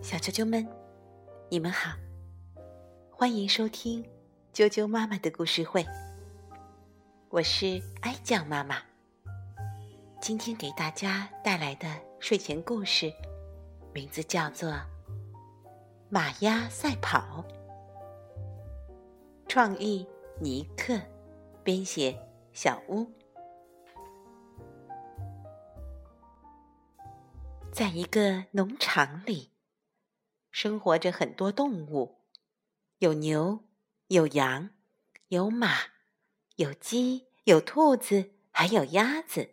小啾啾们，你们好，欢迎收听啾啾妈妈的故事会。我是哀酱妈妈，今天给大家带来的睡前故事，名字叫做《马鸭赛跑》，创意尼克，编写小屋。在一个农场里。生活着很多动物，有牛，有羊，有马，有鸡，有兔子，还有鸭子。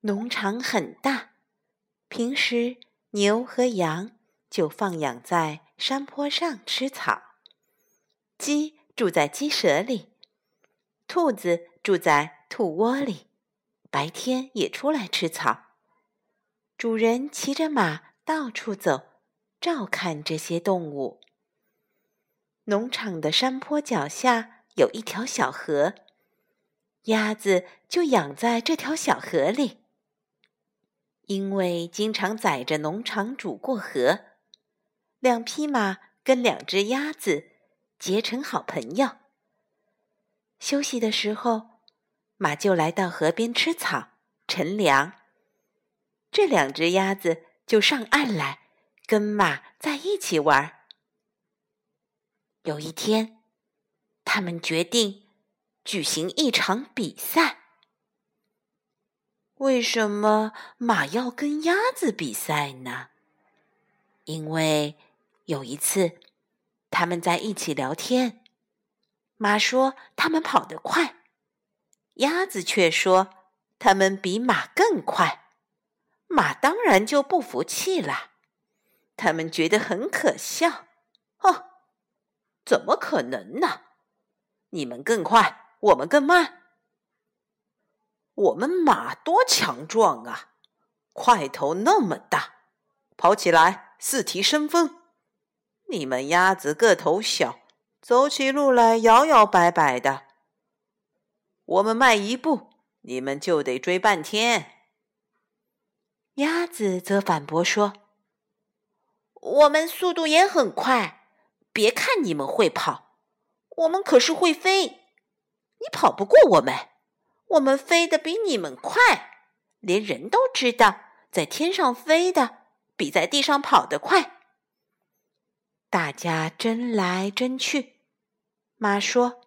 农场很大，平时牛和羊就放养在山坡上吃草，鸡住在鸡舍里，兔子住在兔窝里，白天也出来吃草。主人骑着马到处走。照看这些动物。农场的山坡脚下有一条小河，鸭子就养在这条小河里。因为经常载着农场主过河，两匹马跟两只鸭子结成好朋友。休息的时候，马就来到河边吃草、乘凉，这两只鸭子就上岸来。跟马在一起玩。有一天，他们决定举行一场比赛。为什么马要跟鸭子比赛呢？因为有一次，他们在一起聊天，马说他们跑得快，鸭子却说他们比马更快。马当然就不服气了。他们觉得很可笑，哦，怎么可能呢？你们更快，我们更慢。我们马多强壮啊，块头那么大，跑起来似提升风。你们鸭子个头小，走起路来摇摇摆摆的。我们迈一步，你们就得追半天。鸭子则反驳说。我们速度也很快，别看你们会跑，我们可是会飞。你跑不过我们，我们飞得比你们快，连人都知道，在天上飞的比在地上跑得快。大家争来争去，马说：“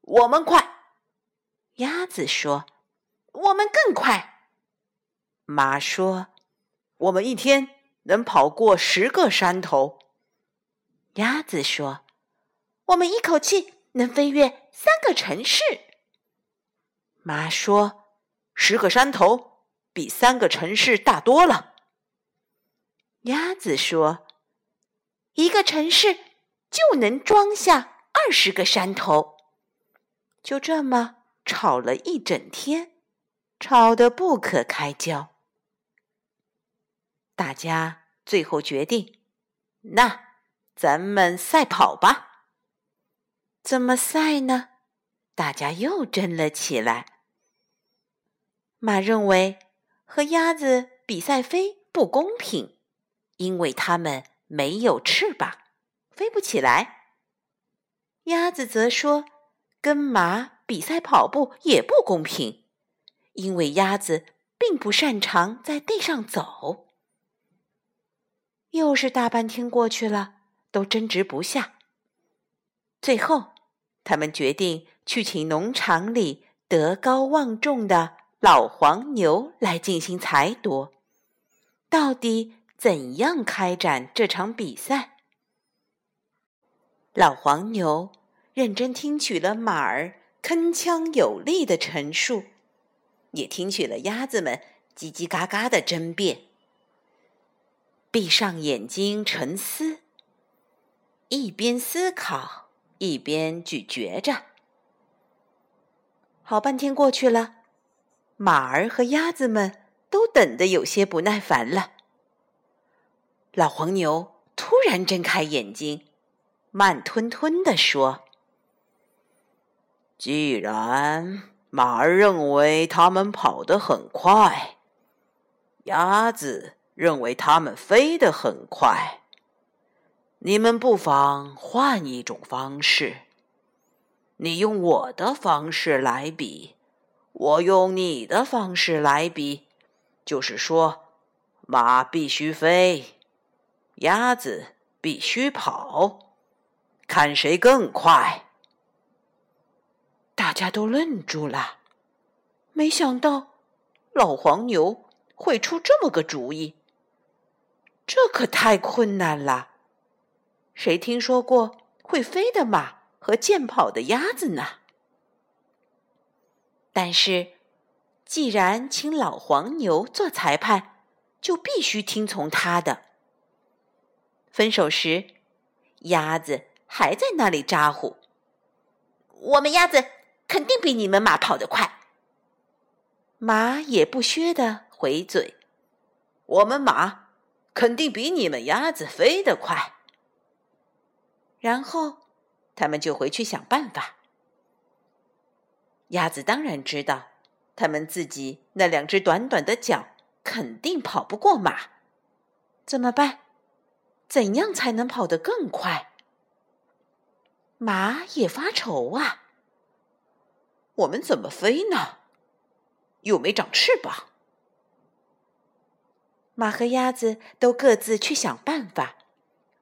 我们快。”鸭子说：“我们更快。”马说：“我们一天。”能跑过十个山头，鸭子说：“我们一口气能飞越三个城市。”妈说：“十个山头比三个城市大多了。”鸭子说：“一个城市就能装下二十个山头。”就这么吵了一整天，吵得不可开交。大家最后决定，那咱们赛跑吧。怎么赛呢？大家又争了起来。马认为和鸭子比赛飞不公平，因为它们没有翅膀，飞不起来。鸭子则说，跟马比赛跑步也不公平，因为鸭子并不擅长在地上走。又是大半天过去了，都争执不下。最后，他们决定去请农场里德高望重的老黄牛来进行裁夺，到底怎样开展这场比赛？老黄牛认真听取了马儿铿锵有力的陈述，也听取了鸭子们叽叽嘎嘎的争辩。闭上眼睛沉思，一边思考一边咀嚼着。好半天过去了，马儿和鸭子们都等得有些不耐烦了。老黄牛突然睁开眼睛，慢吞吞地说：“既然马儿认为他们跑得很快，鸭子……”认为它们飞得很快。你们不妨换一种方式。你用我的方式来比，我用你的方式来比，就是说，马必须飞，鸭子必须跑，看谁更快。大家都愣住了，没想到老黄牛会出这么个主意。这可太困难了，谁听说过会飞的马？和健跑的鸭子呢？但是，既然请老黄牛做裁判，就必须听从他的。分手时，鸭子还在那里咋呼：“我们鸭子肯定比你们马跑得快。”马也不削的回嘴：“我们马肯定比你们鸭子飞得快。”然后。他们就回去想办法。鸭子当然知道，他们自己那两只短短的脚肯定跑不过马，怎么办？怎样才能跑得更快？马也发愁啊！我们怎么飞呢？又没长翅膀。马和鸭子都各自去想办法。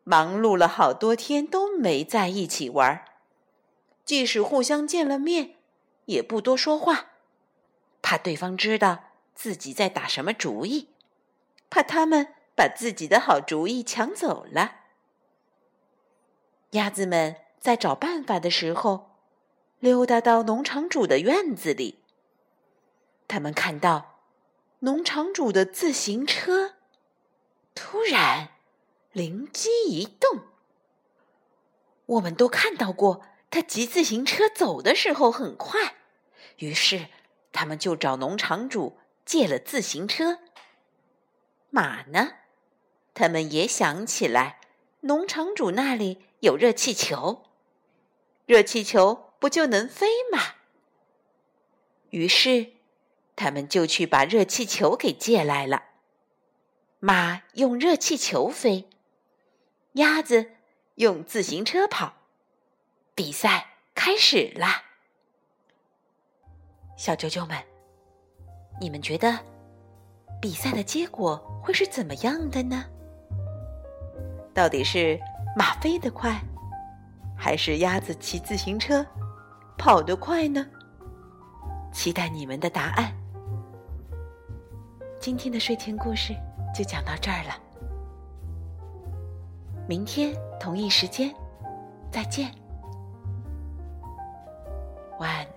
忙碌了好多天都没在一起玩，即使互相见了面，也不多说话，怕对方知道自己在打什么主意，怕他们把自己的好主意抢走了。鸭子们在找办法的时候，溜达到农场主的院子里，他们看到农场主的自行车，突然。灵机一动，我们都看到过他骑自行车走的时候很快，于是他们就找农场主借了自行车。马呢？他们也想起来，农场主那里有热气球，热气球不就能飞吗？于是他们就去把热气球给借来了。马用热气球飞。鸭子用自行车跑，比赛开始啦！小啾啾们，你们觉得比赛的结果会是怎么样的呢？到底是马飞得快，还是鸭子骑自行车跑得快呢？期待你们的答案。今天的睡前故事就讲到这儿了。明天同一时间，再见，晚安。